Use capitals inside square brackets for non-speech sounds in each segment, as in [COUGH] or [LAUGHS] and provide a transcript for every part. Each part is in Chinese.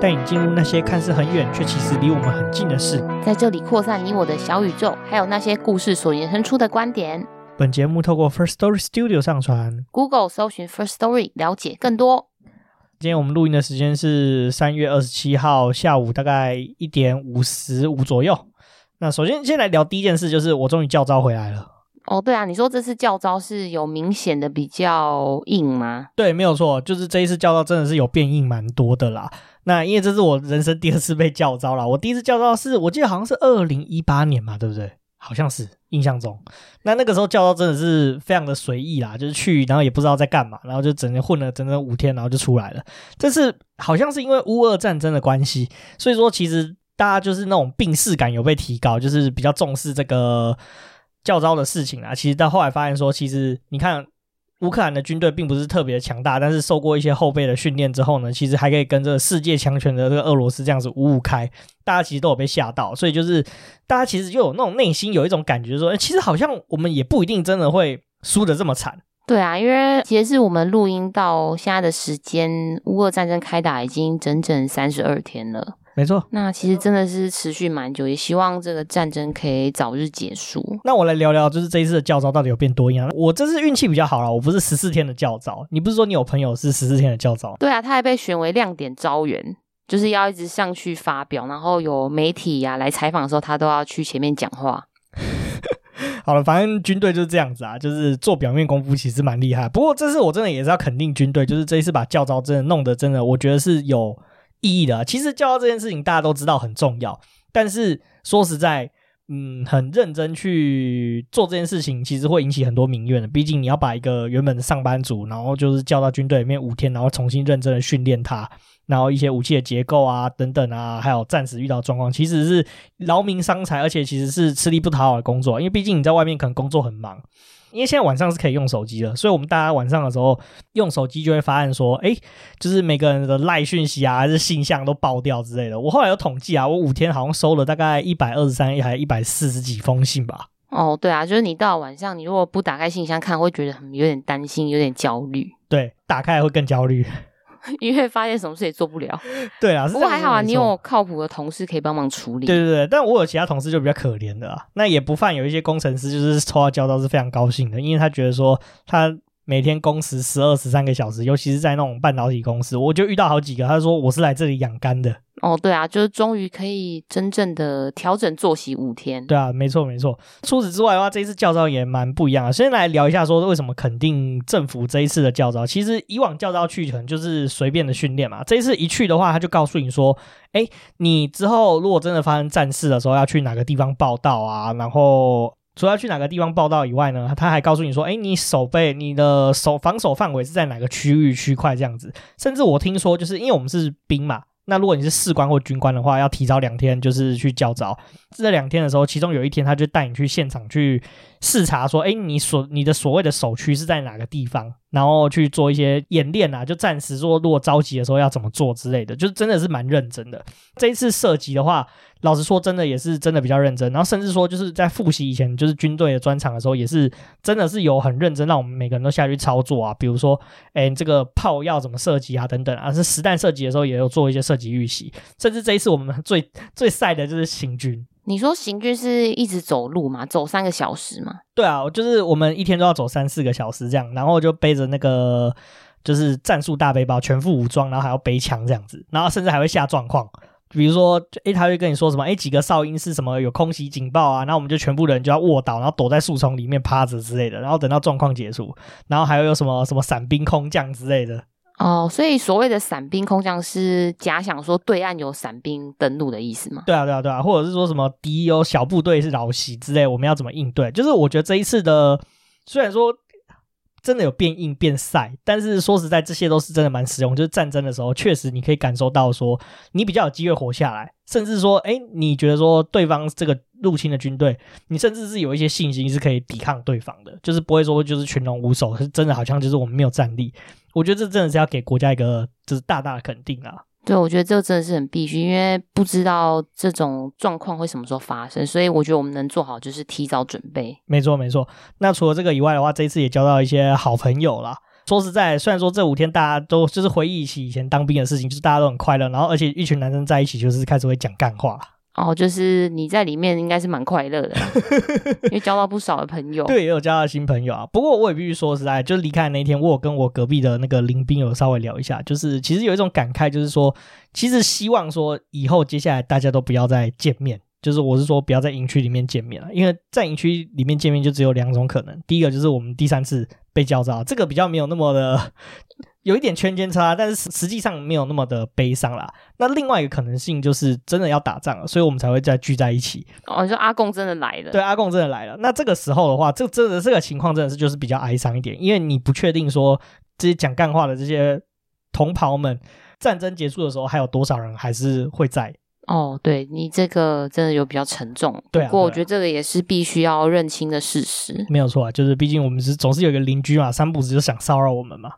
带你进入那些看似很远却其实离我们很近的事，在这里扩散你我的小宇宙，还有那些故事所延伸出的观点。本节目透过 First Story Studio 上传，Google 搜寻 First Story 了解更多。今天我们录音的时间是三月二十七号下午大概一点五十五左右。那首先先来聊第一件事，就是我终于教招回来了。哦，对啊，你说这次教招是有明显的比较硬吗？对，没有错，就是这一次教招真的是有变硬蛮多的啦。那因为这是我人生第二次被教召啦，我第一次教招是我记得好像是二零一八年嘛，对不对？好像是印象中。那那个时候教招真的是非常的随意啦，就是去然后也不知道在干嘛，然后就整天混了整整五天，然后就出来了。这次好像是因为乌俄战争的关系，所以说其实大家就是那种病识感有被提高，就是比较重视这个教招的事情啊。其实到后来发现说，其实你看。乌克兰的军队并不是特别强大，但是受过一些后备的训练之后呢，其实还可以跟这个世界强权的这个俄罗斯这样子五五开，大家其实都有被吓到，所以就是大家其实就有那种内心有一种感觉说，其实好像我们也不一定真的会输的这么惨。对啊，因为其实是我们录音到现在的时间，乌俄战争开打已经整整三十二天了。没错，那其实真的是持续蛮久，也希望这个战争可以早日结束。那我来聊聊，就是这一次的教招到底有变多样？我这次运气比较好啦，我不是十四天的教招。你不是说你有朋友是十四天的教招？对啊，他还被选为亮点招员，就是要一直上去发表，然后有媒体呀、啊、来采访的时候，他都要去前面讲话。[LAUGHS] 好了，反正军队就是这样子啊，就是做表面功夫其实蛮厉害。不过这次我真的也是要肯定军队，就是这一次把教招真的弄得真的，我觉得是有。意义的，其实教到这件事情大家都知道很重要，但是说实在，嗯，很认真去做这件事情，其实会引起很多民怨的。毕竟你要把一个原本的上班族，然后就是叫到军队里面五天，然后重新认真的训练他，然后一些武器的结构啊等等啊，还有战时遇到状况，其实是劳民伤财，而且其实是吃力不讨好的工作。因为毕竟你在外面可能工作很忙。因为现在晚上是可以用手机的，所以我们大家晚上的时候用手机就会发现说，哎，就是每个人的赖讯息啊，还是信箱都爆掉之类的。我后来有统计啊，我五天好像收了大概一百二十三还是一百四十几封信吧。哦，对啊，就是你到晚上，你如果不打开信箱看，会觉得很有点担心，有点焦虑。对，打开会更焦虑。因为发现什么事也做不了，对啊，不过还好啊，你有靠谱的同事可以帮忙处理。对对对，但我有其他同事就比较可怜的啊，那也不犯有一些工程师就是抽到交道是非常高兴的，因为他觉得说他每天工时十二十三个小时，尤其是在那种半导体公司，我就遇到好几个，他说我是来这里养肝的。哦，对啊，就是终于可以真正的调整作息五天。对啊，没错没错。除此之外的话，这一次教招也蛮不一样的。先来聊一下，说为什么肯定政府这一次的教招。其实以往教招去可能就是随便的训练嘛，这一次一去的话，他就告诉你说，哎，你之后如果真的发生战事的时候，要去哪个地方报道啊？然后除了去哪个地方报道以外呢，他还告诉你说，哎，你守备你的守防守范围是在哪个区域区块这样子。甚至我听说，就是因为我们是兵嘛。那如果你是士官或军官的话，要提早两天就是去教招。这两天的时候，其中有一天他就带你去现场去视察，说：“哎，你所你的所谓的首区是在哪个地方？”然后去做一些演练啊，就暂时说，如果着急的时候要怎么做之类的，就是真的是蛮认真的。这一次射击的话，老实说，真的也是真的比较认真。然后甚至说，就是在复习以前就是军队的专场的时候，也是真的是有很认真，让我们每个人都下去操作啊。比如说，哎，这个炮要怎么射击啊，等等啊。是实弹射击的时候，也有做一些射击预习。甚至这一次我们最最晒的就是行军。你说行军是一直走路吗？走三个小时吗？对啊，就是我们一天都要走三四个小时这样，然后就背着那个就是战术大背包，全副武装，然后还要背枪这样子，然后甚至还会下状况，比如说，诶，他会跟你说什么？诶，几个哨音是什么？有空袭警报啊，然后我们就全部人就要卧倒，然后躲在树丛里面趴着之类的，然后等到状况结束，然后还有有什么什么伞兵空降之类的。哦，所以所谓的伞兵空降是假想说对岸有伞兵登陆的意思吗？对啊，对啊，对啊，或者是说什么敌有小部队是扰袭之类，我们要怎么应对？就是我觉得这一次的虽然说真的有变硬变晒，但是说实在，这些都是真的蛮实用。就是战争的时候，确实你可以感受到说你比较有机会活下来，甚至说，哎，你觉得说对方这个入侵的军队，你甚至是有一些信心是可以抵抗对方的，就是不会说就是群龙无首，是真的好像就是我们没有战力。我觉得这真的是要给国家一个就是大大的肯定啊。对，我觉得这个真的是很必须，因为不知道这种状况会什么时候发生，所以我觉得我们能做好就是提早准备。没错，没错。那除了这个以外的话，这一次也交到一些好朋友啦。说实在，虽然说这五天大家都就是回忆起以前当兵的事情，就是大家都很快乐，然后而且一群男生在一起就是开始会讲干话。哦，就是你在里面应该是蛮快乐的，[LAUGHS] 因为交到不少的朋友。对，也有交到新朋友啊。不过我也必须说实在，就是离开的那一天，我有跟我隔壁的那个林斌有稍微聊一下，就是其实有一种感慨，就是说，其实希望说以后接下来大家都不要再见面，就是我是说不要在营区里面见面了，因为在营区里面见面就只有两种可能，第一个就是我们第三次被叫召，这个比较没有那么的。有一点圈间差，但是实际上没有那么的悲伤啦。那另外一个可能性就是真的要打仗了，所以我们才会再聚在一起。哦，你说阿贡真的来了？对，阿贡真的来了。那这个时候的话，这真的这个情况真的是就是比较哀伤一点，因为你不确定说这些讲干话的这些同袍们，战争结束的时候还有多少人还是会在。哦，对，你这个真的有比较沉重。对啊，不过我觉得这个也是必须要认清的事实。没有错啊，就是毕竟我们是总是有一个邻居嘛，三不子就想骚扰我们嘛。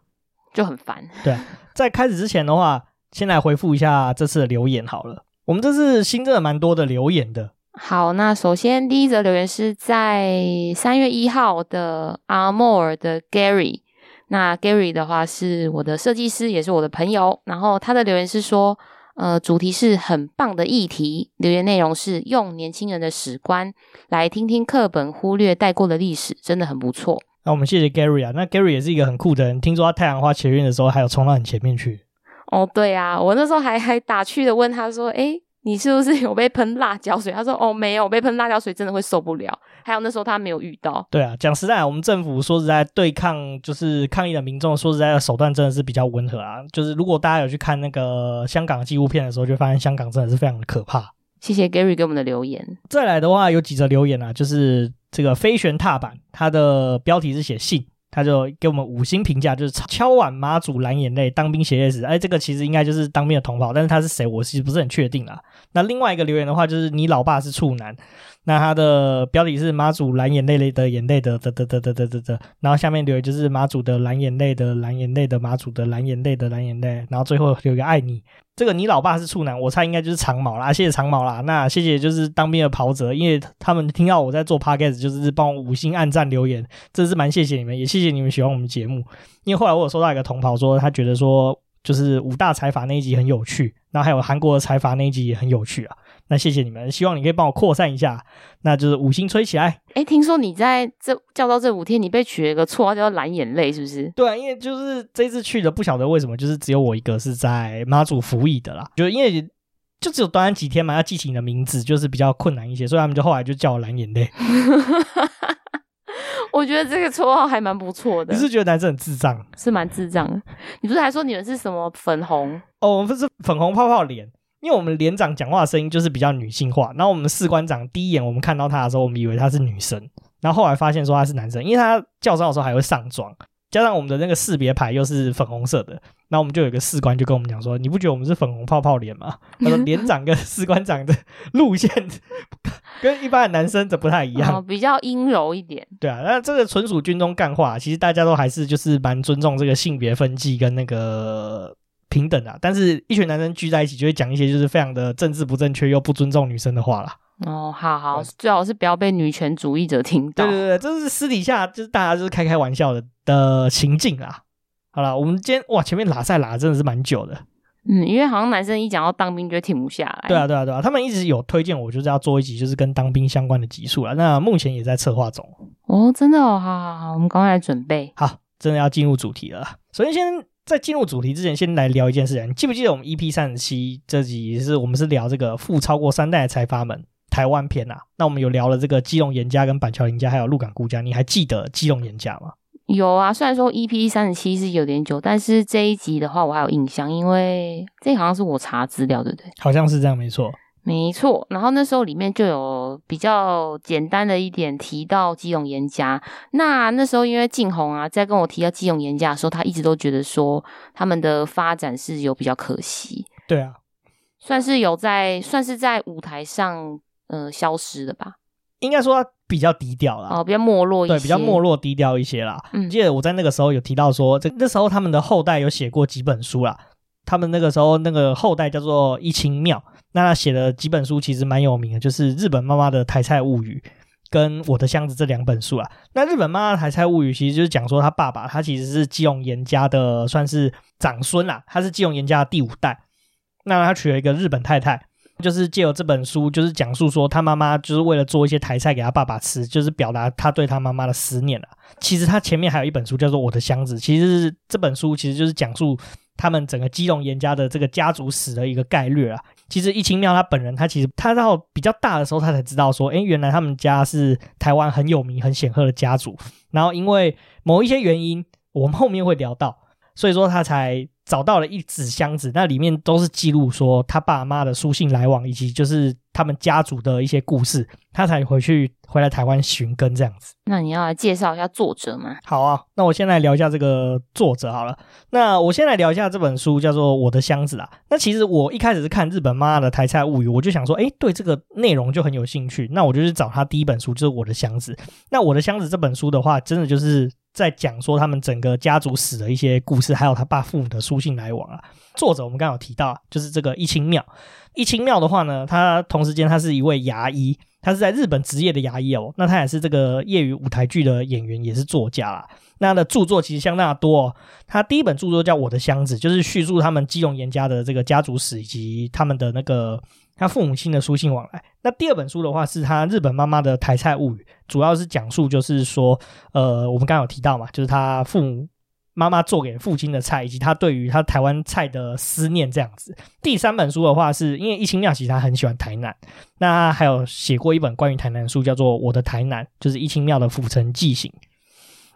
就很烦。[LAUGHS] 对，在开始之前的话，先来回复一下这次的留言好了。我们这次新增了蛮多的留言的。好，那首先第一则留言是在三月一号的 Armor 的 Gary。那 Gary 的话是我的设计师，也是我的朋友。然后他的留言是说，呃，主题是很棒的议题。留言内容是用年轻人的史观来听听课本忽略带过的历史，真的很不错。那我们谢谢 Gary 啊，那 Gary 也是一个很酷的人。听说他太阳花学运的时候，还有冲到很前面去。哦，对啊，我那时候还还打趣的问他说：“诶，你是不是有被喷辣椒水？”他说：“哦，没有，被喷辣椒水真的会受不了。”还有那时候他没有遇到。对啊，讲实在，我们政府说实在对抗就是抗议的民众，说实在的手段真的是比较温和啊。就是如果大家有去看那个香港纪录片的时候，就发现香港真的是非常的可怕。谢谢 Gary 给我们的留言。再来的话，有几则留言啊，就是这个飞旋踏板，它的标题是写信。他就给我们五星评价，就是敲碗妈祖蓝眼泪当兵血泪史。哎，这个其实应该就是当兵的同胞，但是他是谁，我其实不是很确定啦。那另外一个留言的话，就是你老爸是处男。那他的标题是马祖蓝眼泪泪的眼泪的的的的的的的，然后下面留言就是马祖的蓝眼泪的蓝眼泪的马祖的蓝眼泪的蓝眼泪，然后最后有一个爱你。这个你老爸是处男，我猜应该就是长毛啦，谢谢长毛啦。那谢谢就是当兵的袍泽，因为他们听到我在做 podcast，就是帮我五星按赞留言，真是蛮谢谢你们，也谢谢你们喜欢我们节目。因为后来我有收到一个同袍说，他觉得说就是五大财阀那一集很有趣，然后还有韩国的财阀那一集也很有趣啊。那谢谢你们，希望你可以帮我扩散一下，那就是五星吹起来。哎，听说你在这教到这五天，你被取了一个绰号叫蓝眼泪，是不是？对啊，因为就是这次去的，不晓得为什么，就是只有我一个是在妈祖服役的啦。就因为就只有短短几天嘛，要记起你的名字就是比较困难一些，所以他们就后来就叫我蓝眼泪。[LAUGHS] [LAUGHS] 我觉得这个绰号还蛮不错的。你是觉得男生很智障？是蛮智障的。你不是还说你们是什么粉红？哦，我们不是粉红泡泡脸。因为我们连长讲话的声音就是比较女性化，然后我们士官长第一眼我们看到他的时候，我们以为他是女生，然后后来发现说他是男生，因为他教召的时候还会上妆，加上我们的那个识别牌又是粉红色的，然后我们就有一个士官就跟我们讲说：“你不觉得我们是粉红泡泡脸吗？”他说：“连长跟士官长的路线跟一般的男生则不太一样，哦、比较阴柔一点。”对啊，那这个纯属军中干话，其实大家都还是就是蛮尊重这个性别分际跟那个。平等啊，但是一群男生聚在一起就会讲一些就是非常的政治不正确又不尊重女生的话啦。哦，好好，最好是不要被女权主义者听到。对对对，这是私底下就是大家就是开开玩笑的的情境啊。好了，我们今天哇前面拉赛拉真的是蛮久的。嗯，因为好像男生一讲到当兵就停不下来。对啊对啊对啊，他们一直有推荐我就是要做一集就是跟当兵相关的集数了。那目前也在策划中。哦，真的哦，好好好，我们赶快来准备。好，真的要进入主题了。首先先。在进入主题之前，先来聊一件事情。你记不记得我们 EP 三十七这集是我们是聊这个富超过三代的财阀们台湾篇啊？那我们有聊了这个基隆严家跟板桥林家，还有鹿港顾家。你还记得基隆严家吗？有啊，虽然说 EP 三十七是有点久，但是这一集的话我还有印象，因为这好像是我查资料，对不对？好像是这样，没错。没错，然后那时候里面就有比较简单的一点提到基隆严家。那那时候因为静红啊，在跟我提到基隆严家的时候，他一直都觉得说他们的发展是有比较可惜。对啊，算是有在算是在舞台上呃消失的吧？应该说他比较低调啦，哦，比较没落一些，对，比较没落低调一些啦。嗯，记得我在那个时候有提到说，这那时候他们的后代有写过几本书啦。他们那个时候那个后代叫做一清庙，那他写的几本书其实蛮有名的，就是《日本妈妈的台菜物语》跟《我的箱子》这两本书啊。那《日本妈妈的台菜物语》其实就是讲说他爸爸，他其实是基隆严家的算是长孙啦，他是基隆严家的第五代。那他娶了一个日本太太，就是借由这本书，就是讲述说他妈妈就是为了做一些台菜给他爸爸吃，就是表达他对他妈妈的思念啊。其实他前面还有一本书叫做《我的箱子》，其实是这本书其实就是讲述。他们整个基隆严家的这个家族史的一个概略啊，其实易清庙他本人，他其实他到比较大的时候，他才知道说，哎，原来他们家是台湾很有名、很显赫的家族。然后因为某一些原因，我们后面会聊到，所以说他才找到了一纸箱子，那里面都是记录说他爸妈的书信来往，以及就是。他们家族的一些故事，他才回去回来台湾寻根这样子。那你要来介绍一下作者吗？好啊，那我先来聊一下这个作者好了。那我先来聊一下这本书，叫做《我的箱子》啊。那其实我一开始是看日本妈妈的台菜物语，我就想说，诶，对这个内容就很有兴趣。那我就去找他第一本书，就是《我的箱子》。那《我的箱子》这本书的话，真的就是在讲说他们整个家族史的一些故事，还有他爸父母的书信来往啊。作者我们刚刚有提到，就是这个一清庙。一清庙的话呢，他同时间他是一位牙医，他是在日本职业的牙医哦。那他也是这个业余舞台剧的演员，也是作家啦。那他的著作其实相当的多哦。他第一本著作叫《我的箱子》，就是叙述他们基隆严家的这个家族史以及他们的那个他父母亲的书信往来。那第二本书的话是他日本妈妈的台菜物语，主要是讲述就是说，呃，我们刚刚有提到嘛，就是他父母。妈妈做给父亲的菜，以及他对于他台湾菜的思念，这样子。第三本书的话，是因为一清庙其实他很喜欢台南，那还有写过一本关于台南的书，叫做《我的台南》，就是一清庙的府城记行。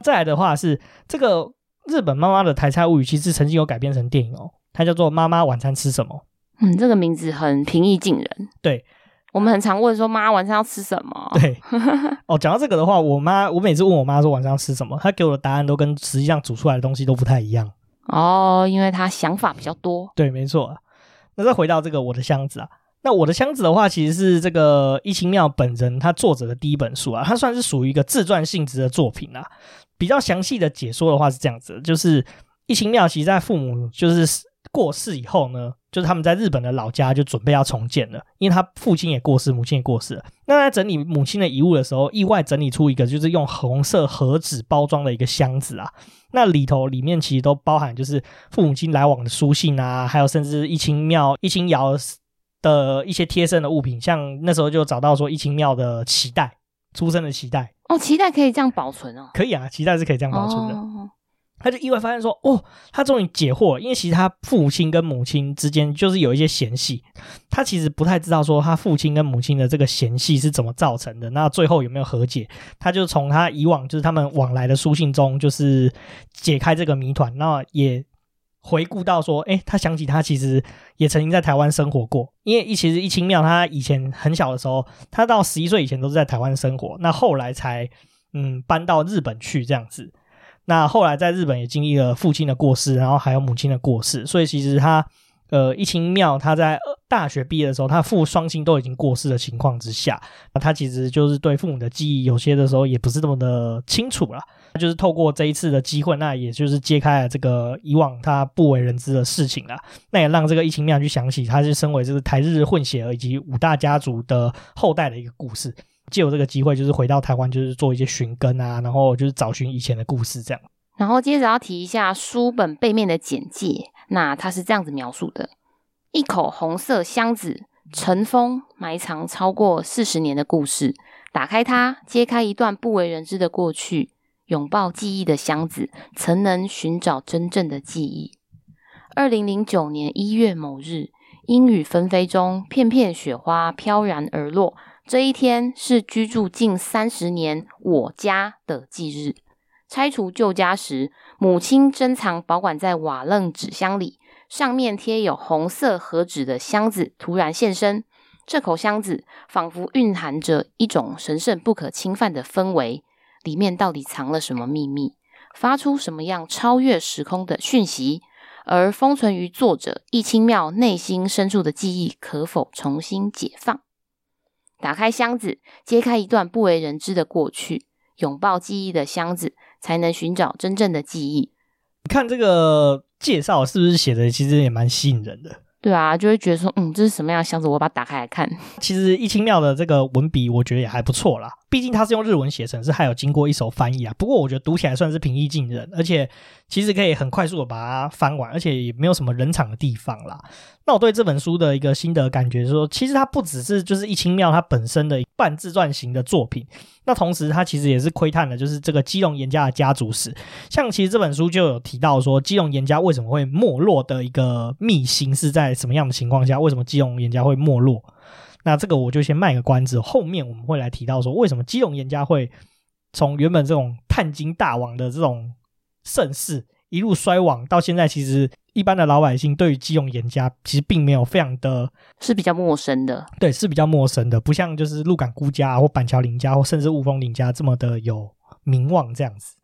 再来的话是这个日本妈妈的台菜物语，其实曾经有改编成电影哦，它叫做《妈妈晚餐吃什么》。嗯，这个名字很平易近人。对。我们很常问说，妈晚上要吃什么？对，哦，讲到这个的话，我妈我每次问我妈说晚上要吃什么，她给我的答案都跟实际上煮出来的东西都不太一样。哦，因为她想法比较多。对，没错。那再回到这个我的箱子啊，那我的箱子的话，其实是这个一清庙本人他作者的第一本书啊，它算是属于一个自传性质的作品啊。比较详细的解说的话是这样子，就是一清庙其实在父母就是过世以后呢。就是他们在日本的老家就准备要重建了，因为他父亲也过世，母亲也过世了。那在整理母亲的遗物的时候，意外整理出一个就是用红色盒纸包装的一个箱子啊。那里头里面其实都包含就是父母亲来往的书信啊，还有甚至一清庙一清窑的一些贴身的物品，像那时候就找到说一清庙的脐带，出生的脐带。哦，脐带可以这样保存哦？可以啊，脐带是可以这样保存的。哦他就意外发现说：“哦，他终于解惑，因为其实他父亲跟母亲之间就是有一些嫌隙，他其实不太知道说他父亲跟母亲的这个嫌隙是怎么造成的。那最后有没有和解？他就从他以往就是他们往来的书信中，就是解开这个谜团。那也回顾到说，诶，他想起他其实也曾经在台湾生活过，因为一其实一清庙他以前很小的时候，他到十一岁以前都是在台湾生活，那后来才嗯搬到日本去这样子。”那后来在日本也经历了父亲的过世，然后还有母亲的过世，所以其实他，呃，一清庙他在大学毕业的时候，他父双亲都已经过世的情况之下，那他其实就是对父母的记忆有些的时候也不是那么的清楚了。就是透过这一次的机会，那也就是揭开了这个以往他不为人知的事情了。那也让这个一清庙去想起，他是身为这个台日混血儿以及五大家族的后代的一个故事。借由这个机会，就是回到台湾，就是做一些寻根啊，然后就是找寻以前的故事这样。然后接着要提一下书本背面的简介，那它是这样子描述的：一口红色箱子，尘封埋藏超过四十年的故事。打开它，揭开一段不为人知的过去。拥抱记忆的箱子，曾能寻找真正的记忆。二零零九年一月某日，阴雨纷飞中，片片雪花飘然而落。这一天是居住近三十年我家的忌日。拆除旧家时，母亲珍藏保管在瓦楞纸箱里，上面贴有红色盒纸的箱子突然现身。这口箱子仿佛蕴含着一种神圣不可侵犯的氛围，里面到底藏了什么秘密？发出什么样超越时空的讯息？而封存于作者易清庙内心深处的记忆，可否重新解放？打开箱子，揭开一段不为人知的过去，拥抱记忆的箱子，才能寻找真正的记忆。你看这个介绍是不是写的其实也蛮吸引人的？对啊，就会觉得说，嗯，这是什么样的箱子？我把它打开来看。其实一清庙的这个文笔，我觉得也还不错啦。毕竟它是用日文写成，是还有经过一手翻译啊。不过我觉得读起来算是平易近人，而且其实可以很快速的把它翻完，而且也没有什么冷场的地方啦。那我对这本书的一个心得感觉是说，其实它不只是就是一清庙它本身的半自传型的作品。那同时，他其实也是窥探了，就是这个基隆颜家的家族史。像其实这本书就有提到说，基隆颜家为什么会没落的一个秘辛是在什么样的情况下？为什么基隆颜家会没落？那这个我就先卖个关子，后面我们会来提到说，为什么基隆严家会从原本这种探金大王的这种盛世一路衰亡，到现在其实。一般的老百姓对于基隆严家其实并没有非常的，是比较陌生的，对，是比较陌生的，不像就是鹿港辜家或板桥林家或甚至雾峰林家这么的有名望这样子。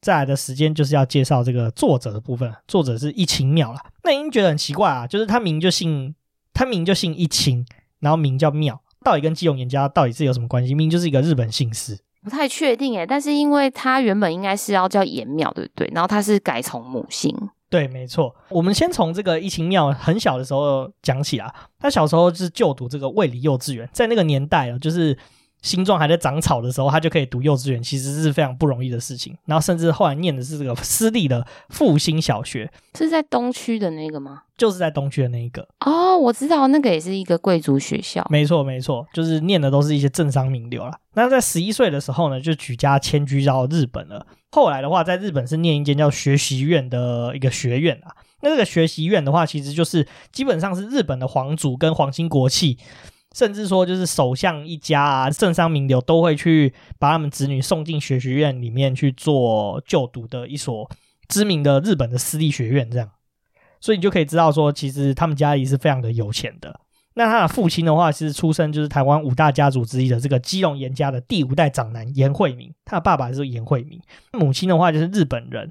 再来的时间就是要介绍这个作者的部分，作者是一清庙了。那您觉得很奇怪啊，就是他名就姓，他名就姓一清，然后名叫妙，到底跟基隆严家到底是有什么关系？明就是一个日本姓氏，不太确定诶，但是因为他原本应该是要叫颜妙，对不对？然后他是改从母姓。对，没错。我们先从这个一清庙很小的时候讲起啊。他小时候是就读这个卫理幼稚园，在那个年代啊，就是。心脏还在长草的时候，他就可以读幼稚园，其实是非常不容易的事情。然后甚至后来念的是这个私立的复兴小学，是在东区的那个吗？就是在东区的那一个。哦，我知道那个也是一个贵族学校。没错，没错，就是念的都是一些政商名流啦。那在十一岁的时候呢，就举家迁居到日本了。后来的话，在日本是念一间叫学习院的一个学院啊。那这个学习院的话，其实就是基本上是日本的皇族跟皇亲国戚。甚至说，就是首相一家啊，政商名流都会去把他们子女送进学学院里面去做就读的一所知名的日本的私立学院，这样，所以你就可以知道说，其实他们家里是非常的有钱的。那他的父亲的话，其实出身就是台湾五大家族之一的这个基隆严家的第五代长男严惠明，他的爸爸是严惠明，母亲的话就是日本人。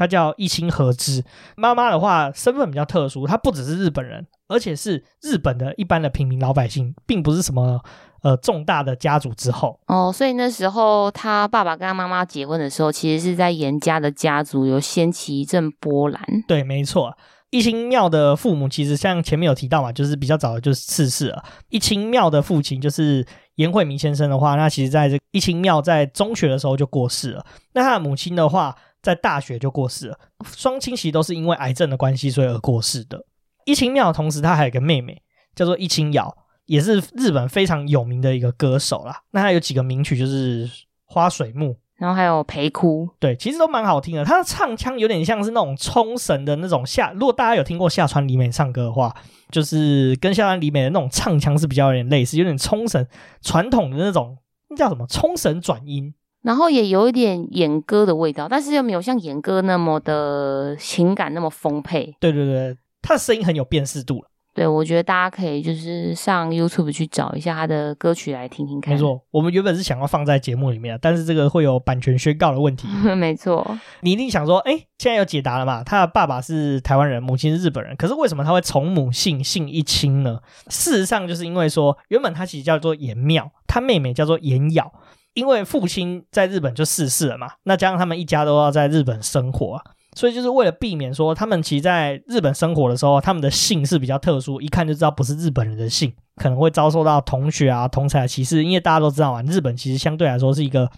他叫一清和之，妈妈的话身份比较特殊，她不只是日本人，而且是日本的一般的平民老百姓，并不是什么呃重大的家族之后哦。所以那时候他爸爸跟他妈妈结婚的时候，其实是在严家的家族有掀起一阵波澜。对，没错，一清庙的父母其实像前面有提到嘛，就是比较早的就是逝世了。一清庙的父亲就是严惠明先生的话，那其实在这一清庙在中学的时候就过世了。那他的母亲的话。在大学就过世了，双亲其实都是因为癌症的关系，所以而过世的。一清庙同时他还有一个妹妹，叫做一清瑶，也是日本非常有名的一个歌手啦。那他有几个名曲，就是《花水木》，然后还有《陪哭》，对，其实都蛮好听的。他的唱腔有点像是那种冲绳的那种下，如果大家有听过下川里美唱歌的话，就是跟下川里美的那种唱腔是比较有点类似，有点冲绳传统的那种，那叫什么？冲绳转音。然后也有一点演歌的味道，但是又没有像演歌那么的情感那么丰沛。对对对，他的声音很有辨识度。对，我觉得大家可以就是上 YouTube 去找一下他的歌曲来听听看。没错，我们原本是想要放在节目里面，但是这个会有版权宣告的问题。[LAUGHS] 没错，你一定想说，哎，现在有解答了嘛？他的爸爸是台湾人，母亲是日本人，可是为什么他会从母姓姓一清呢？事实上，就是因为说，原本他其实叫做颜妙，他妹妹叫做颜瑶。因为父亲在日本就逝世了嘛，那加上他们一家都要在日本生活啊，所以就是为了避免说他们其实在日本生活的时候，他们的姓是比较特殊，一看就知道不是日本人的姓，可能会遭受到同学啊、同才的歧视。因为大家都知道啊，日本其实相对来说是一个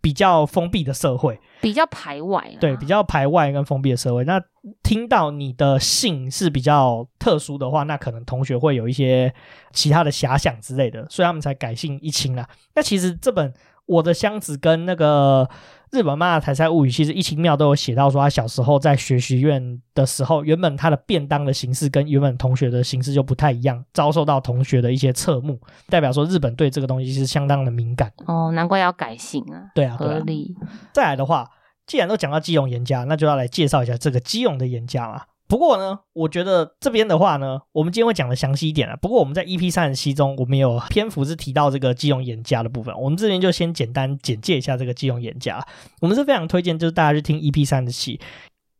比较封闭的社会，比较排外，对，比较排外跟封闭的社会。那听到你的姓是比较特殊的话，那可能同学会有一些其他的遐想之类的，所以他们才改姓一清啦。那其实这本。我的箱子跟那个日本漫画《台菜物语》，其实一清妙都有写到说，他小时候在学习院的时候，原本他的便当的形式跟原本同学的形式就不太一样，遭受到同学的一些侧目，代表说日本对这个东西是相当的敏感。哦，难怪要改姓啊！对啊，合理。再来的话，既然都讲到基隆颜家，那就要来介绍一下这个基隆的颜家嘛。不过呢，我觉得这边的话呢，我们今天会讲的详细一点啊。不过我们在 EP 三十七中，我们有篇幅是提到这个基隆颜家的部分。我们这边就先简单简介一下这个基隆颜家。我们是非常推荐，就是大家去听 EP 三十七。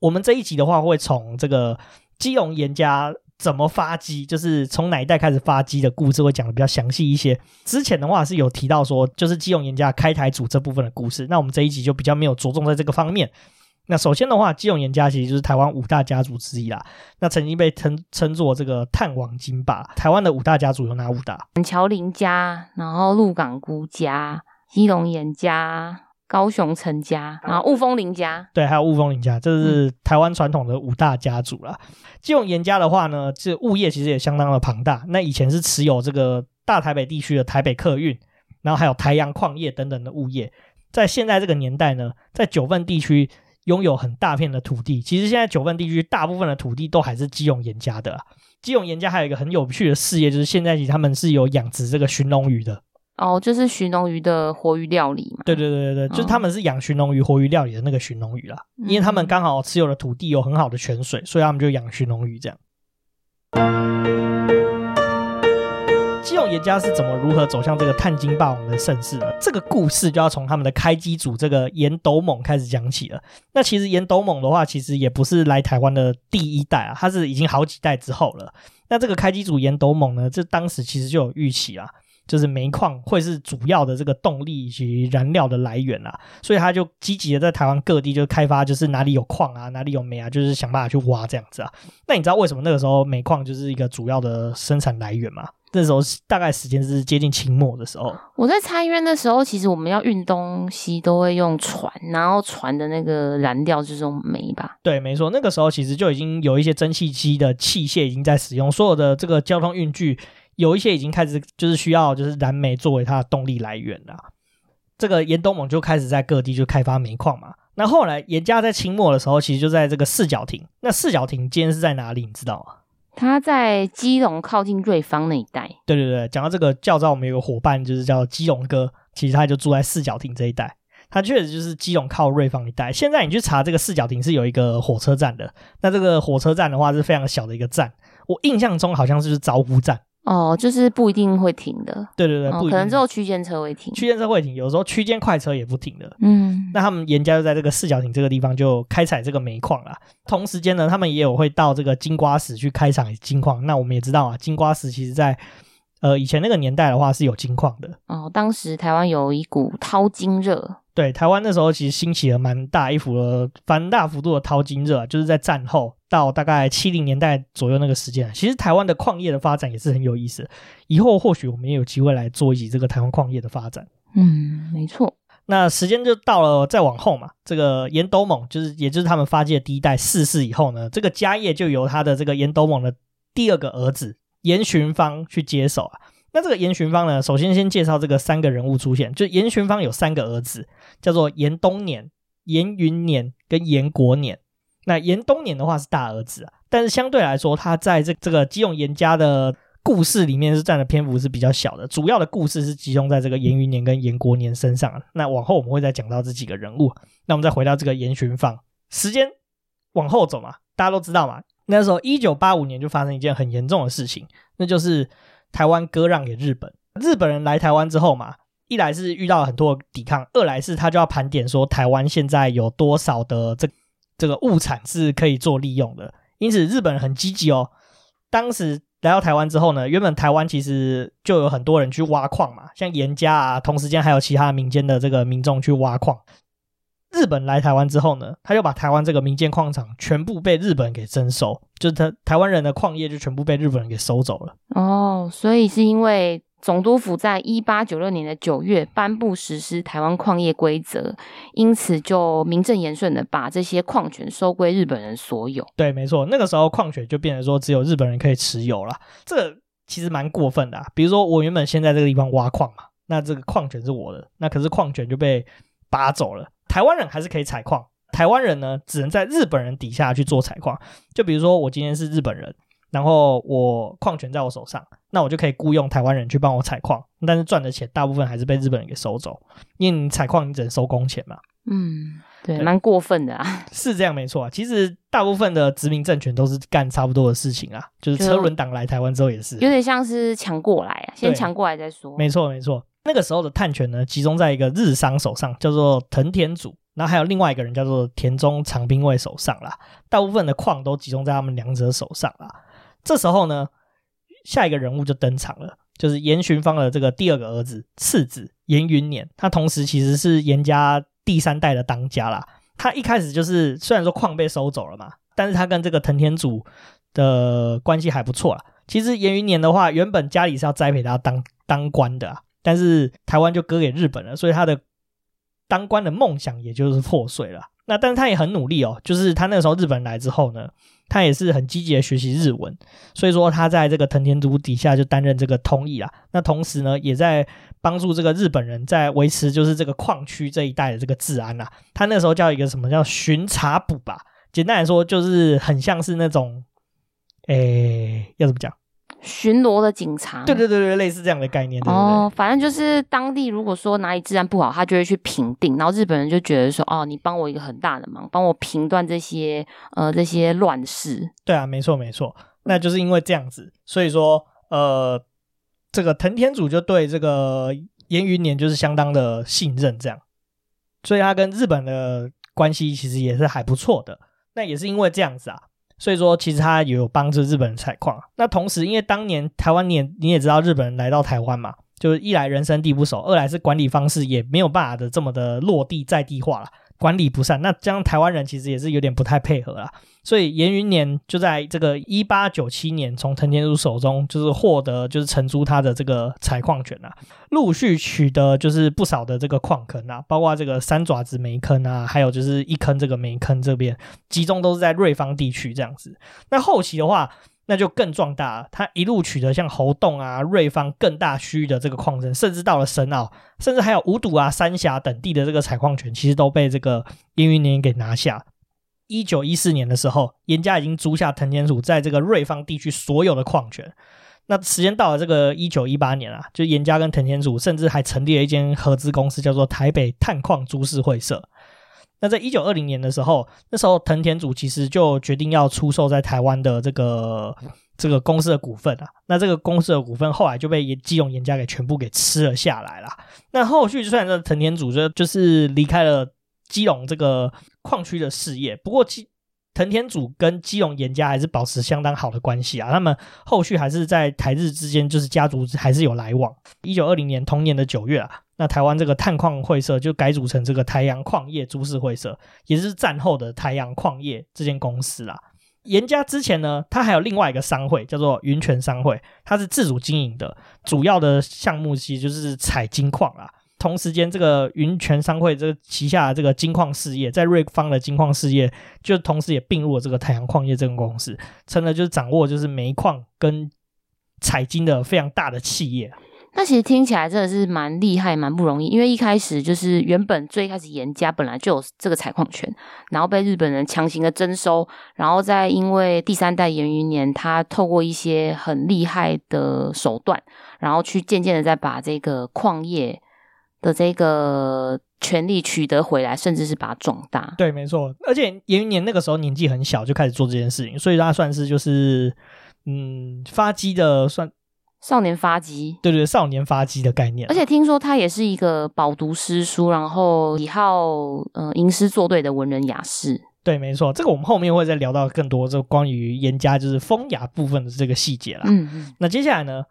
我们这一集的话，会从这个基隆颜家怎么发迹，就是从哪一代开始发迹的故事会讲的比较详细一些。之前的话是有提到说，就是基隆严家开台组这部分的故事，那我们这一集就比较没有着重在这个方面。那首先的话，基隆严家其实就是台湾五大家族之一啦。那曾经被称称作这个探王金霸。台湾的五大家族有哪五大？板桥林家，然后鹿港辜家，基隆严家。高雄陈家，然后雾峰林家，对，还有雾峰林家，这是台湾传统的五大家族啦。基隆严家的话呢，这物业其实也相当的庞大。那以前是持有这个大台北地区的台北客运，然后还有台阳矿业等等的物业。在现在这个年代呢，在九份地区拥有很大片的土地。其实现在九份地区大部分的土地都还是基隆严家的啦。基隆严家还有一个很有趣的事业，就是现在其实他们是有养殖这个鲟龙鱼的。哦，就是鲟龙鱼的活鱼料理嘛？对对对对对，就是他们是养鲟龙鱼活鱼料理的那个鲟龙鱼啦，嗯、因为他们刚好持有的土地有很好的泉水，所以他们就养鲟龙鱼这样。基隆严家是怎么如何走向这个探金霸王的盛世呢？这个故事就要从他们的开机组这个严斗猛开始讲起了。那其实严斗猛的话，其实也不是来台湾的第一代啊，他是已经好几代之后了。那这个开机组严斗猛呢，这当时其实就有预期啊。就是煤矿会是主要的这个动力以及燃料的来源啊，所以他就积极的在台湾各地就开发，就是哪里有矿啊，哪里有煤啊，就是想办法去挖这样子啊。那你知道为什么那个时候煤矿就是一个主要的生产来源吗？那时候大概时间是接近清末的时候。我在猜，因为那时候其实我们要运东西都会用船，然后船的那个燃料就是用煤吧？对，没错，那个时候其实就已经有一些蒸汽机的器械已经在使用，所有的这个交通运具。有一些已经开始就是需要就是燃煤作为它的动力来源了，这个严斗猛就开始在各地就开发煤矿嘛。那后来严家在清末的时候，其实就在这个四角亭。那四角亭今天是在哪里？你知道吗？他在基隆靠近瑞芳那一带。对对对，讲到这个教召，我们有个伙伴就是叫基隆哥，其实他就住在四角亭这一带。他确实就是基隆靠瑞芳一带。现在你去查这个四角亭是有一个火车站的。那这个火车站的话是非常小的一个站，我印象中好像是招呼站。哦，就是不一定会停的。对对对，哦、可能只有区间车会停。区间车会停，有时候区间快车也不停的。嗯，那他们严家就在这个四角亭这个地方就开采这个煤矿啦。同时间呢，他们也有会到这个金瓜石去开采金矿。那我们也知道啊，金瓜石其实在呃以前那个年代的话是有金矿的。哦，当时台湾有一股淘金热。对，台湾那时候其实兴起了蛮大一幅的、蛮大幅度的淘金热，就是在战后到大概七零年代左右那个时间。其实台湾的矿业的发展也是很有意思，以后或许我们也有机会来做一集这个台湾矿业的发展。嗯，没错。那时间就到了，再往后嘛，这个严斗猛就是，也就是他们发迹的第一代逝世以后呢，这个家业就由他的这个严斗猛的第二个儿子严寻芳去接手啊。那这个严寻芳呢，首先先介绍这个三个人物出现，就严寻芳有三个儿子，叫做严东年、严云年跟严国年。那严东年的话是大儿子啊，但是相对来说，他在这这个基隆严家的故事里面是占的篇幅是比较小的，主要的故事是集中在这个严云年跟严国年身上。那往后我们会再讲到这几个人物。那我们再回到这个严寻芳，时间往后走嘛，大家都知道嘛，那时候一九八五年就发生一件很严重的事情，那就是。台湾割让给日本，日本人来台湾之后嘛，一来是遇到了很多抵抗，二来是他就要盘点说台湾现在有多少的这这个物产是可以做利用的，因此日本人很积极哦。当时来到台湾之后呢，原本台湾其实就有很多人去挖矿嘛，像严家啊，同时间还有其他民间的这个民众去挖矿。日本来台湾之后呢，他就把台湾这个民间矿场全部被日本人给征收，就是他台湾人的矿业就全部被日本人给收走了。哦，所以是因为总督府在一八九六年的九月颁布实施台湾矿业规则，因此就名正言顺的把这些矿权收归日本人所有。对，没错，那个时候矿权就变成说只有日本人可以持有了。这个其实蛮过分的啊。比如说我原本先在这个地方挖矿嘛，那这个矿权是我的，那可是矿权就被拔走了。台湾人还是可以采矿，台湾人呢只能在日本人底下去做采矿。就比如说我今天是日本人，然后我矿权在我手上，那我就可以雇佣台湾人去帮我采矿，但是赚的钱大部分还是被日本人给收走，因为你采矿你只能收工钱嘛。嗯，对，蛮过分的啊。[LAUGHS] 是这样没错啊。其实大部分的殖民政权都是干差不多的事情啊，就是车轮党来台湾之后也是，有点像是抢过来啊，先抢过来再说。没错没错。那个时候的探权呢，集中在一个日商手上，叫做藤田组，然后还有另外一个人叫做田中长兵卫手上啦。大部分的矿都集中在他们两者手上啦。这时候呢，下一个人物就登场了，就是严寻芳的这个第二个儿子次子严云年，他同时其实是严家第三代的当家啦。他一开始就是虽然说矿被收走了嘛，但是他跟这个藤田组的关系还不错啦。其实严云年的话，原本家里是要栽培他当当官的啊，但是台湾就割给日本了，所以他的当官的梦想也就是破碎了。那但是他也很努力哦，[LAUGHS] 就是他那时候日本来之后呢，他也是很积极的学习日文，所以说他在这个藤田组底下就担任这个通译啦。那同时呢，也在帮助这个日本人在维持就是这个矿区这一带的这个治安啦。他那时候叫一个什么叫巡查捕吧，简单来说就是很像是那种，诶，要怎么讲？巡逻的警察，对对对对，类似这样的概念。对对哦，反正就是当地如果说哪里治安不好，他就会去评定，然后日本人就觉得说，哦，你帮我一个很大的忙，帮我评断这些呃这些乱事。对啊，没错没错，那就是因为这样子，所以说呃，这个藤田主就对这个严云年就是相当的信任，这样，所以他跟日本的关系其实也是还不错的。那也是因为这样子啊。所以说，其实它也有帮助日本人采矿。那同时，因为当年台湾，你也你也知道，日本人来到台湾嘛，就是一来人生地不熟，二来是管理方式也没有办法的这么的落地在地化了。管理不善，那这样台湾人其实也是有点不太配合啦。所以严云年就在这个一八九七年从藤田组手中就是获得就是承租他的这个采矿权啊，陆续取得就是不少的这个矿坑啊，包括这个三爪子煤坑啊，还有就是一坑这个煤坑这边集中都是在瑞芳地区这样子。那后期的话。那就更壮大了，他一路取得像猴洞啊、瑞芳更大区域的这个矿证，甚至到了深澳，甚至还有五堵啊、三峡等地的这个采矿权，其实都被这个严云年给拿下。一九一四年的时候，严家已经租下藤田组在这个瑞芳地区所有的矿权。那时间到了这个一九一八年啊，就严家跟藤田组甚至还成立了一间合资公司，叫做台北探矿株式会社。那在一九二零年的时候，那时候藤田组其实就决定要出售在台湾的这个这个公司的股份啊。那这个公司的股份后来就被基隆严家给全部给吃了下来了。那后续虽然说藤田组就就是离开了基隆这个矿区的事业，不过基藤田组跟基隆严家还是保持相当好的关系啊。他们后续还是在台日之间就是家族还是有来往。一九二零年同年的九月啊。那台湾这个探矿会社就改组成这个台阳矿业株式会社，也是战后的台阳矿业这间公司啦。严家之前呢，它还有另外一个商会叫做云泉商会，它是自主经营的，主要的项目其实就是采金矿啦。同时间，这个云泉商会这个旗下的这个金矿事业，在瑞方的金矿事业，就同时也并入了这个太阳矿业这个公司，成了就是掌握就是煤矿跟采金的非常大的企业。那其实听起来真的是蛮厉害、蛮不容易，因为一开始就是原本最开始严家本来就有这个采矿权，然后被日本人强行的征收，然后再因为第三代严云年他透过一些很厉害的手段，然后去渐渐的再把这个矿业的这个权利取得回来，甚至是把它壮大。对，没错，而且严云年那个时候年纪很小就开始做这件事情，所以他算是就是嗯发迹的算。少年发迹，对对，少年发迹的概念。而且听说他也是一个饱读诗书，然后喜好呃吟诗作对的文人雅士。对，没错，这个我们后面会再聊到更多，这关于严家就是风雅部分的这个细节啦。嗯嗯。那接下来呢，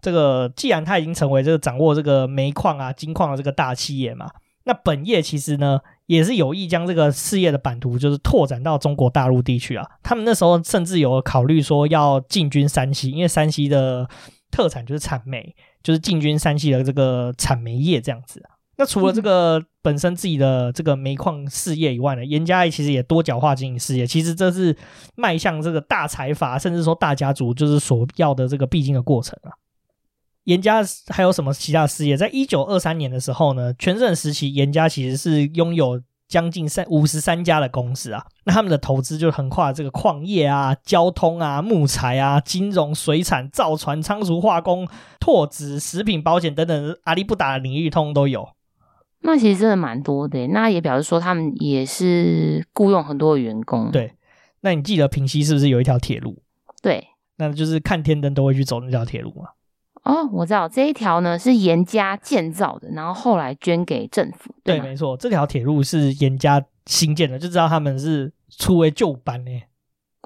这个既然他已经成为这个掌握这个煤矿啊、金矿的这个大企业嘛，那本业其实呢也是有意将这个事业的版图就是拓展到中国大陆地区啊。他们那时候甚至有考虑说要进军山西，因为山西的。特产就是产煤，就是进军山西的这个产煤业这样子。那除了这个本身自己的这个煤矿事业以外呢，严家其实也多角化经营事业。其实这是迈向这个大财阀，甚至说大家族，就是所要的这个必经的过程啊。严家还有什么其他事业？在一九二三年的时候呢，全盛时期，严家其实是拥有。将近三五十三家的公司啊，那他们的投资就横跨这个矿业啊、交通啊、木材啊、金融、水产、造船、仓储、化工、拓殖、食品、保险等等阿里不达的领域，通通都有。那其实真的蛮多的，那也表示说他们也是雇佣很多的员工。对，那你记得平溪是不是有一条铁路？对，那就是看天灯都会去走那条铁路吗？哦，我知道这一条呢是严家建造的，然后后来捐给政府。对，对，没错，这条铁路是严家新建的，就知道他们是出为旧版呢。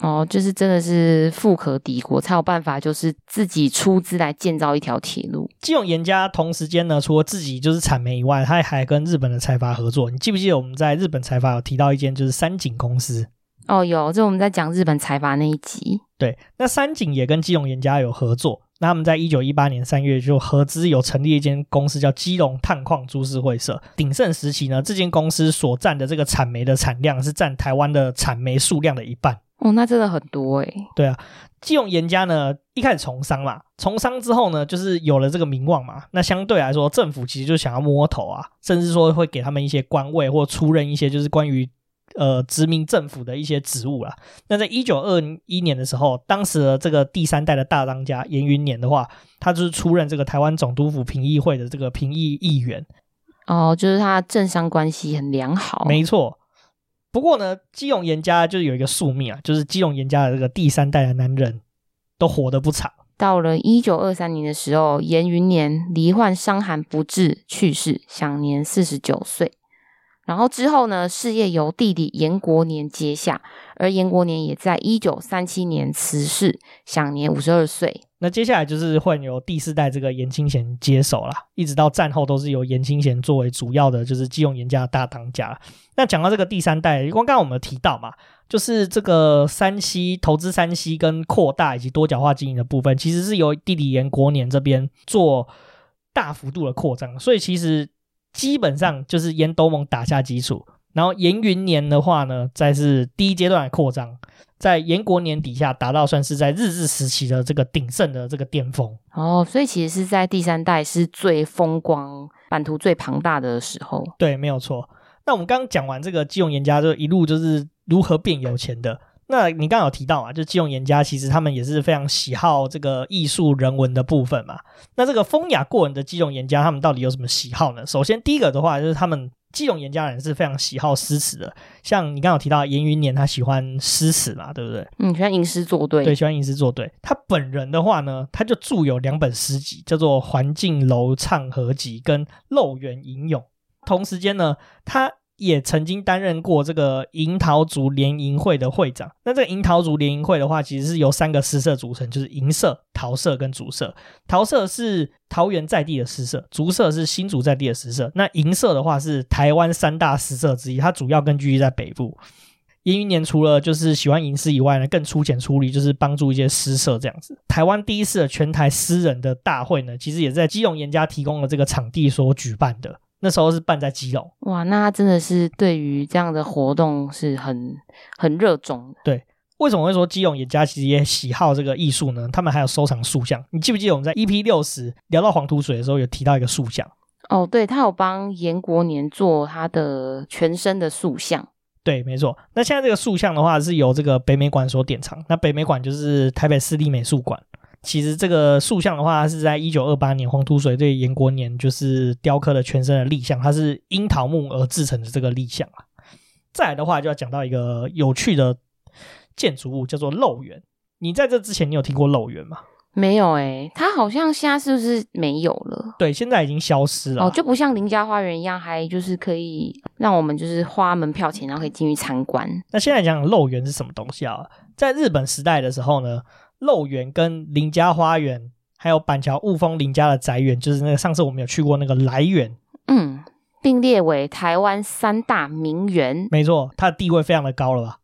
哦，就是真的是富可敌国，才有办法就是自己出资来建造一条铁路。基隆严家同时间呢，除了自己就是产煤以外，他还跟日本的财阀合作。你记不记得我们在日本财阀有提到一间就是三井公司？哦，有，这我们在讲日本财阀那一集。对，那三井也跟基隆严家有合作。那他们在一九一八年三月就合资有成立一间公司，叫基隆探矿株式会社。鼎盛时期呢，这间公司所占的这个产煤的产量是占台湾的产煤数量的一半。哦，那真的很多诶。对啊，基隆严家呢，一开始从商嘛，从商之后呢，就是有了这个名望嘛。那相对来说，政府其实就想要摸头啊，甚至说会给他们一些官位或出任一些就是关于呃殖民政府的一些职务啦。那在一九二一年的时候，当时的这个第三代的大当家严云年的话，他就是出任这个台湾总督府评议会的这个评议议员。哦，就是他政商关系很良好。没错。不过呢，基隆严家就是有一个宿命啊，就是基隆严家的这个第三代的男人都活得不长。到了一九二三年的时候，严云年罹患伤寒不治去世，享年四十九岁。然后之后呢，事业由弟弟严国年接下，而严国年也在一九三七年辞世，享年五十二岁。那接下来就是会由第四代这个严清贤接手了，一直到战后都是由严清贤作为主要的，就是基隆严家的大当家。那讲到这个第三代，刚刚我们提到嘛，就是这个山西投资山西跟扩大以及多角化经营的部分，其实是由弟弟严国年这边做大幅度的扩张，所以其实基本上就是沿斗盟打下基础。然后延云年的话呢，再是第一阶段的扩张，在延国年底下达到算是在日治时期的这个鼎盛的这个巅峰。哦，所以其实是在第三代是最风光、版图最庞大的时候。对，没有错。那我们刚刚讲完这个基隆严家，就一路就是如何变有钱的。那你刚刚有提到啊，就基隆严家其实他们也是非常喜好这个艺术人文的部分嘛。那这个风雅过人的基隆严家，他们到底有什么喜好呢？首先第一个的话就是他们。基隆严家人是非常喜好诗词的，像你刚刚有提到严云年，他喜欢诗词嘛，对不对？嗯，喜欢吟诗作对。对，喜欢吟诗作对。他本人的话呢，他就著有两本诗集，叫做《环境楼唱和集》跟《漏园吟咏》。同时间呢，他。也曾经担任过这个银桃族联营会的会长。那这个银桃族联营会的话，其实是由三个诗社组成，就是银社、桃社跟竹社。桃社是桃园在地的诗社，竹社是新竹在地的诗社。那银社的话是台湾三大诗社之一，它主要根据地在北部。严云年除了就是喜欢吟诗以外呢，更出钱出力，就是帮助一些诗社这样子。台湾第一次的全台诗人的大会呢，其实也在基隆严家提供了这个场地所举办的。那时候是办在基隆，哇，那他真的是对于这样的活动是很很热衷的。对，为什么会说基隆严家其实也喜好这个艺术呢？他们还有收藏塑像。你记不记得我们在 EP 六十聊到黄土水的时候，有提到一个塑像？哦，对，他有帮严国年做他的全身的塑像。对，没错。那现在这个塑像的话，是由这个北美馆所典藏。那北美馆就是台北市立美术馆。其实这个塑像的话，是在一九二八年黄土水对延国年就是雕刻了全身的立像，它是樱桃木而制成的这个立像啊。再来的话，就要讲到一个有趣的建筑物，叫做漏园。你在这之前，你有听过漏园吗？没有哎、欸，它好像现在是不是没有了？对，现在已经消失了。哦，就不像林家花园一样，还就是可以让我们就是花门票钱，然后可以进去参观。那现在讲漏园是什么东西啊？在日本时代的时候呢？漏园跟林家花园，还有板桥雾峰林家的宅园，就是那个上次我们有去过那个来园，嗯，并列为台湾三大名园。没错，它的地位非常的高了吧？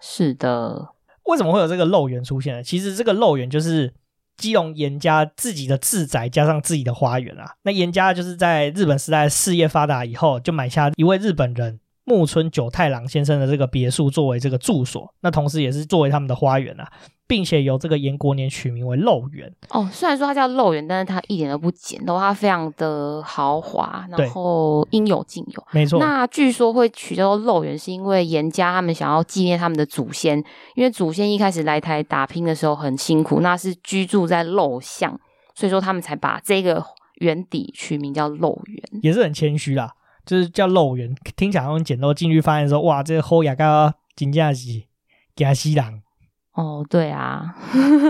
是的。为什么会有这个漏园出现呢？其实这个漏园就是基隆严家自己的自宅加上自己的花园啊。那严家就是在日本时代事业发达以后，就买下一位日本人木村久太郎先生的这个别墅作为这个住所，那同时也是作为他们的花园啊。并且由这个严国年取名为漏园哦。虽然说它叫漏园，但是它一点都不简陋，它非常的豪华，然后应有尽有。没错。那据说会取叫做漏园，是因为严家他们想要纪念他们的祖先，因为祖先一开始来台打拼的时候很辛苦，那是居住在陋巷，所以说他们才把这个园底取名叫漏园，也是很谦虚啦，就是叫漏园，听起来很简陋，进去发现说哇，这个后牙膏真正是惊死人。哦，对啊，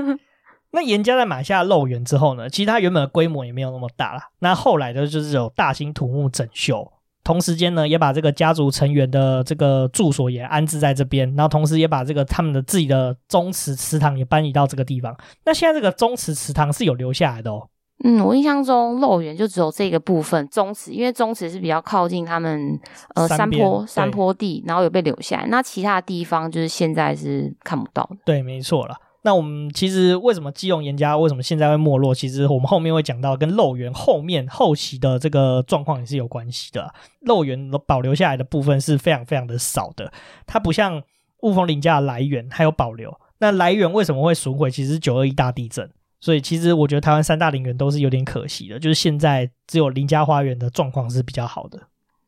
[LAUGHS] 那严家在买下肉园之后呢，其实它原本的规模也没有那么大啦。那后来的就是有大兴土木整修，同时间呢，也把这个家族成员的这个住所也安置在这边，然后同时也把这个他们的自己的宗祠祠堂也搬移到这个地方。那现在这个宗祠祠堂是有留下来的哦。嗯，我印象中肉圆就只有这个部分宗祠，因为宗祠是比较靠近他们呃山坡山坡地，然后有被留下来。那其他地方就是现在是看不到的。对，没错了。那我们其实为什么基隆严家为什么现在会没落？其实我们后面会讲到跟肉圆后面后期的这个状况也是有关系的。肉圆保留下来的部分是非常非常的少的，它不像雾峰林家的来源还有保留。那来源为什么会损毁？其实是九二一大地震。所以其实我觉得台湾三大陵园都是有点可惜的，就是现在只有林家花园的状况是比较好的。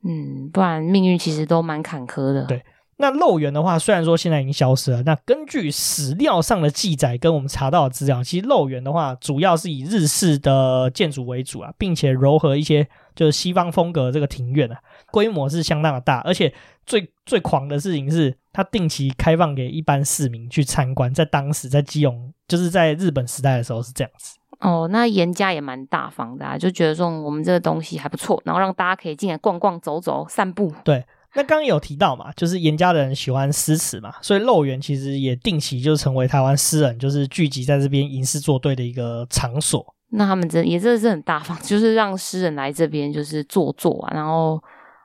嗯，不然命运其实都蛮坎坷的。对，那肉园的话，虽然说现在已经消失了，那根据史料上的记载跟我们查到的资料，其实肉园的话主要是以日式的建筑为主啊，并且糅合一些就是西方风格的这个庭院啊，规模是相当的大，而且最最狂的事情是，它定期开放给一般市民去参观，在当时在基隆。就是在日本时代的时候是这样子哦，那严家也蛮大方的啊，就觉得说我们这个东西还不错，然后让大家可以进来逛逛、走走、散步。对，那刚刚有提到嘛，就是严家的人喜欢诗词嘛，所以肉圆其实也定期就成为台湾诗人就是聚集在这边吟诗作对的一个场所。那他们真也真的是很大方，就是让诗人来这边就是坐坐啊，然后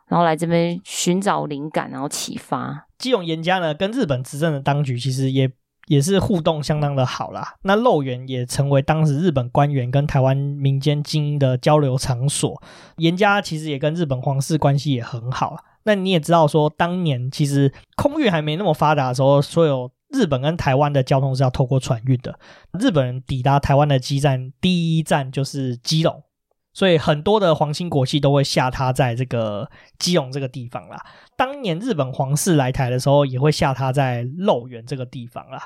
然后来这边寻找灵感，然后启发。基隆严家呢，跟日本执政的当局其实也。也是互动相当的好啦，那肉圆也成为当时日本官员跟台湾民间精英的交流场所。严家其实也跟日本皇室关系也很好。那你也知道说，当年其实空运还没那么发达的时候，所有日本跟台湾的交通是要透过船运的。日本人抵达台湾的基站，第一站就是基隆。所以很多的皇亲国戚都会下榻在这个基隆这个地方啦。当年日本皇室来台的时候，也会下榻在肉圆这个地方啦。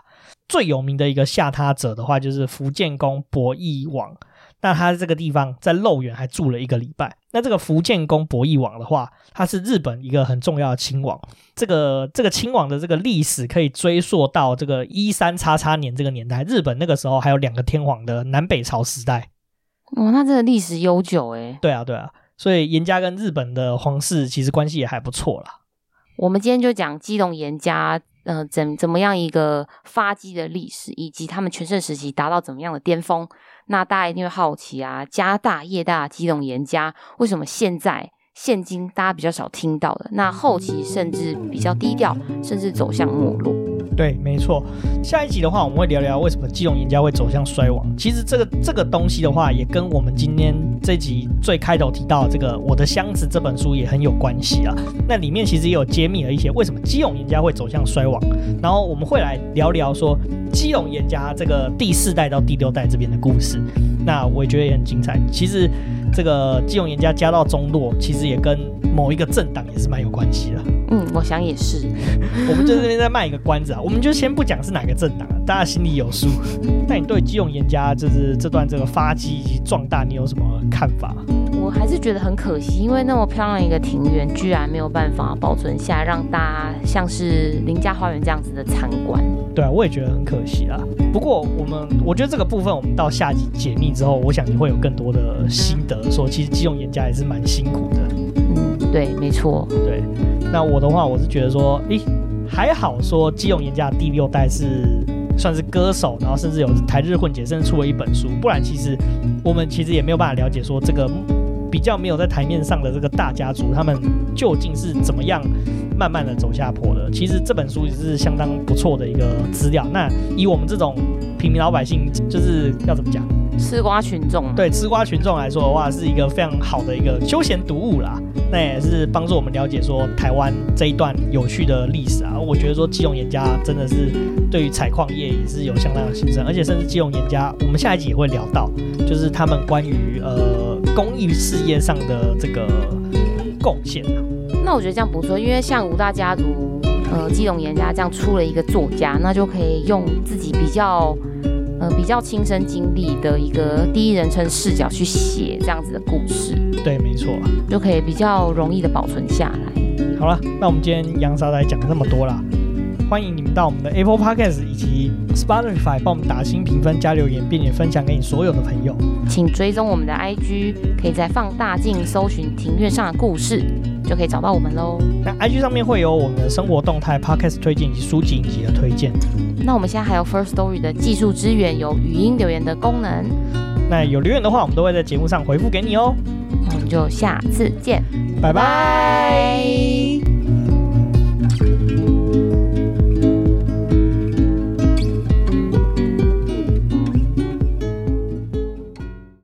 最有名的一个下榻者的话，就是福建公博义王。那他这个地方在肉圆还住了一个礼拜。那这个福建公博义王的话，他是日本一个很重要的亲王。这个这个亲王的这个历史可以追溯到这个一三叉叉年这个年代。日本那个时候还有两个天皇的南北朝时代。哦，那这个历史悠久诶。对啊，对啊，所以严家跟日本的皇室其实关系也还不错啦。我们今天就讲基隆严家，呃，怎怎么样一个发迹的历史，以及他们全盛时期达到怎么样的巅峰。那大家一定会好奇啊，家大业大基隆严家为什么现在现今大家比较少听到的？那后期甚至比较低调，甚至走向没落。对，没错。下一集的话，我们会聊聊为什么基隆严家会走向衰亡。其实这个这个东西的话，也跟我们今天这集最开头提到的这个《我的箱子》这本书也很有关系啊。那里面其实也有揭秘了一些为什么基隆严家会走向衰亡。然后我们会来聊聊说基隆严家这个第四代到第六代这边的故事。那我也觉得也很精彩。其实这个基隆严家家道中落，其实也跟某一个政党也是蛮有关系的。嗯，我想也是。[LAUGHS] 我们就这边在卖一个关子啊，我们就先不讲是哪个政党，大家心里有数。[LAUGHS] 那你对基隆严家就是这段这个发迹以及壮大，你有什么看法？我还是觉得很可惜，因为那么漂亮一个庭园，居然没有办法保存下，让大家像是林家花园这样子的参观。对啊，我也觉得很可惜啊。不过我们，我觉得这个部分我们到下集解密之后，我想你会有更多的心得，说其实基隆严家也是蛮辛苦的。嗯，对，没错，对。那我的话，我是觉得说，诶，还好说基隆严家第六代是算是歌手，然后甚至有台日混血，甚至出了一本书。不然其实我们其实也没有办法了解说这个比较没有在台面上的这个大家族，他们究竟是怎么样慢慢的走下坡的。其实这本书也是相当不错的一个资料。那以我们这种平民老百姓，就是要怎么讲？吃瓜群众，对吃瓜群众来说的话，是一个非常好的一个休闲读物啦。那也是帮助我们了解说台湾这一段有趣的历史啊。我觉得说基隆严家真的是对于采矿业也是有相当的兴盛，而且甚至基隆严家，我们下一集也会聊到，就是他们关于呃公益事业上的这个贡献啊。那我觉得这样不错，因为像吴大家族，呃，基隆严家这样出了一个作家，那就可以用自己比较。呃，比较亲身经历的一个第一人称视角去写这样子的故事，对，没错，就可以比较容易的保存下来。好了，那我们今天杨沙仔讲了那么多啦，欢迎你们到我们的 Apple Podcast 以及 Spotify 帮我们打新评分加留言，并且分享给你所有的朋友。请追踪我们的 IG，可以在放大镜搜寻庭院上的故事，就可以找到我们喽。那 IG 上面会有我们的生活动态、Podcast 推荐以及书籍影集的推荐。那我们现在还有 First Story 的技术支援，有语音留言的功能。那有留言的话，我们都会在节目上回复给你哦。那我们就下次见，拜拜。